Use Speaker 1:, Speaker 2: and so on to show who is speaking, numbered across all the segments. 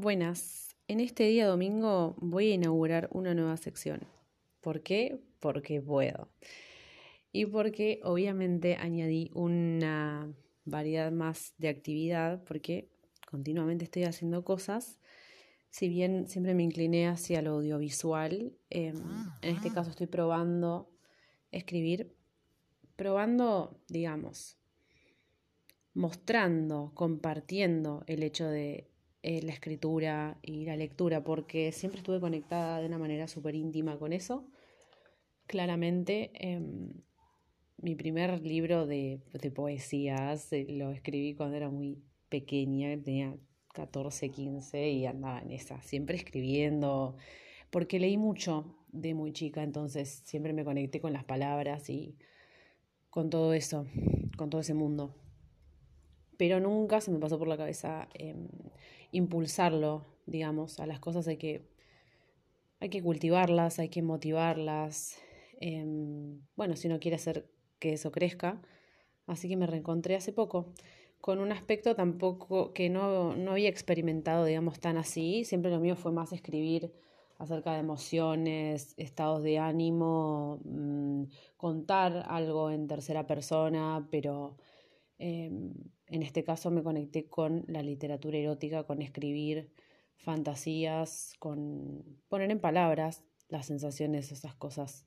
Speaker 1: Buenas, en este día domingo voy a inaugurar una nueva sección. ¿Por qué? Porque puedo. Y porque obviamente añadí una variedad más de actividad, porque continuamente estoy haciendo cosas. Si bien siempre me incliné hacia lo audiovisual, em, en este caso estoy probando escribir, probando, digamos, mostrando, compartiendo el hecho de eh, la escritura y la lectura, porque siempre estuve conectada de una manera súper íntima con eso. Claramente, em, mi primer libro de, de poesías eh, lo escribí cuando era muy pequeña, tenía 14, 15 y andaba en esa, siempre escribiendo, porque leí mucho de muy chica, entonces siempre me conecté con las palabras y con todo eso, con todo ese mundo pero nunca se me pasó por la cabeza em, impulsarlo, digamos, a las cosas hay que, hay que cultivarlas, hay que motivarlas, em, bueno, si no quiere hacer que eso crezca, así que me reencontré hace poco con un aspecto tampoco que no, no había experimentado, digamos, tan así, siempre lo mío fue más escribir acerca de emociones, estados de ánimo, mm, contar algo en tercera persona, pero Em, en este caso me conecté con la literatura erótica, con escribir fantasías, con poner en palabras las sensaciones, esas cosas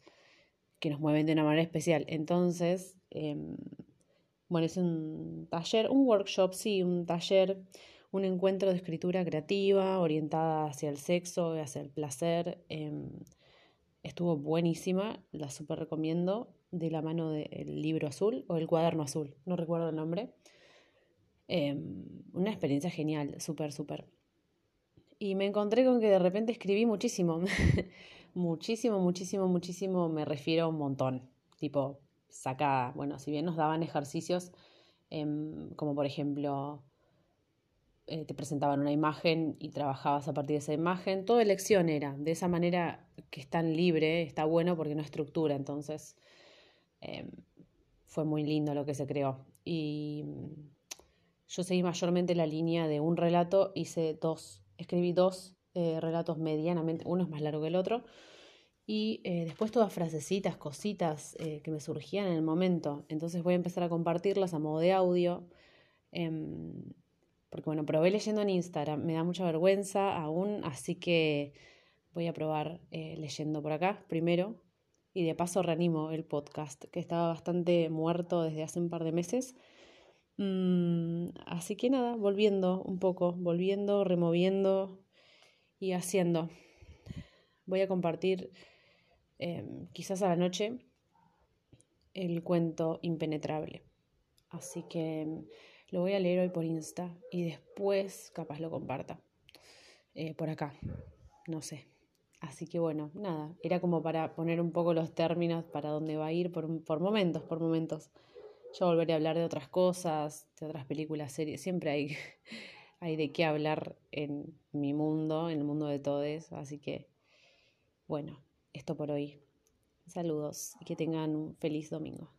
Speaker 1: que nos mueven de una manera especial. Entonces, em, bueno, es un taller, un workshop, sí, un taller, un encuentro de escritura creativa orientada hacia el sexo, hacia el placer. Em, estuvo buenísima, la super recomiendo de la mano del libro azul o el cuaderno azul, no recuerdo el nombre. Em, una experiencia genial, súper, súper. Y me encontré con que de repente escribí muchísimo, muchísimo, muchísimo, muchísimo, me refiero a un montón, tipo sacada. Bueno, si bien nos daban ejercicios, em, como por ejemplo, eh, te presentaban una imagen y trabajabas a partir de esa imagen, toda elección era, de esa manera que es tan libre, está bueno porque no estructura, entonces Em, fue muy lindo lo que se creó. Y mm, yo seguí mayormente la línea de un relato, hice dos, escribí dos eh, relatos medianamente, uno es más largo que el otro, y eh, después todas frasecitas, cositas que me surgían en el momento. Entonces voy a empezar a compartirlas a modo de audio. Porque bueno, probé leyendo en Instagram, me da mucha vergüenza aún, así que voy a probar leyendo por acá primero y de paso reanimo el podcast, que estaba bastante muerto desde hace un par de meses. Mm, así que nada, volviendo un poco, volviendo, removiendo y haciendo. Voy a compartir em, quizás a la noche el cuento impenetrable. Así que lo voy a leer hoy por Insta y después capaz lo comparta eh, por acá. No sé. Así que bueno, nada, era como para poner un poco los términos para dónde va a ir por, por momentos, por momentos. Yo volveré a hablar de otras cosas, de otras películas, series, siempre hay, hay de qué hablar en mi mundo, en el mundo de todos, así que bueno, esto por hoy. Saludos y que tengan un feliz domingo.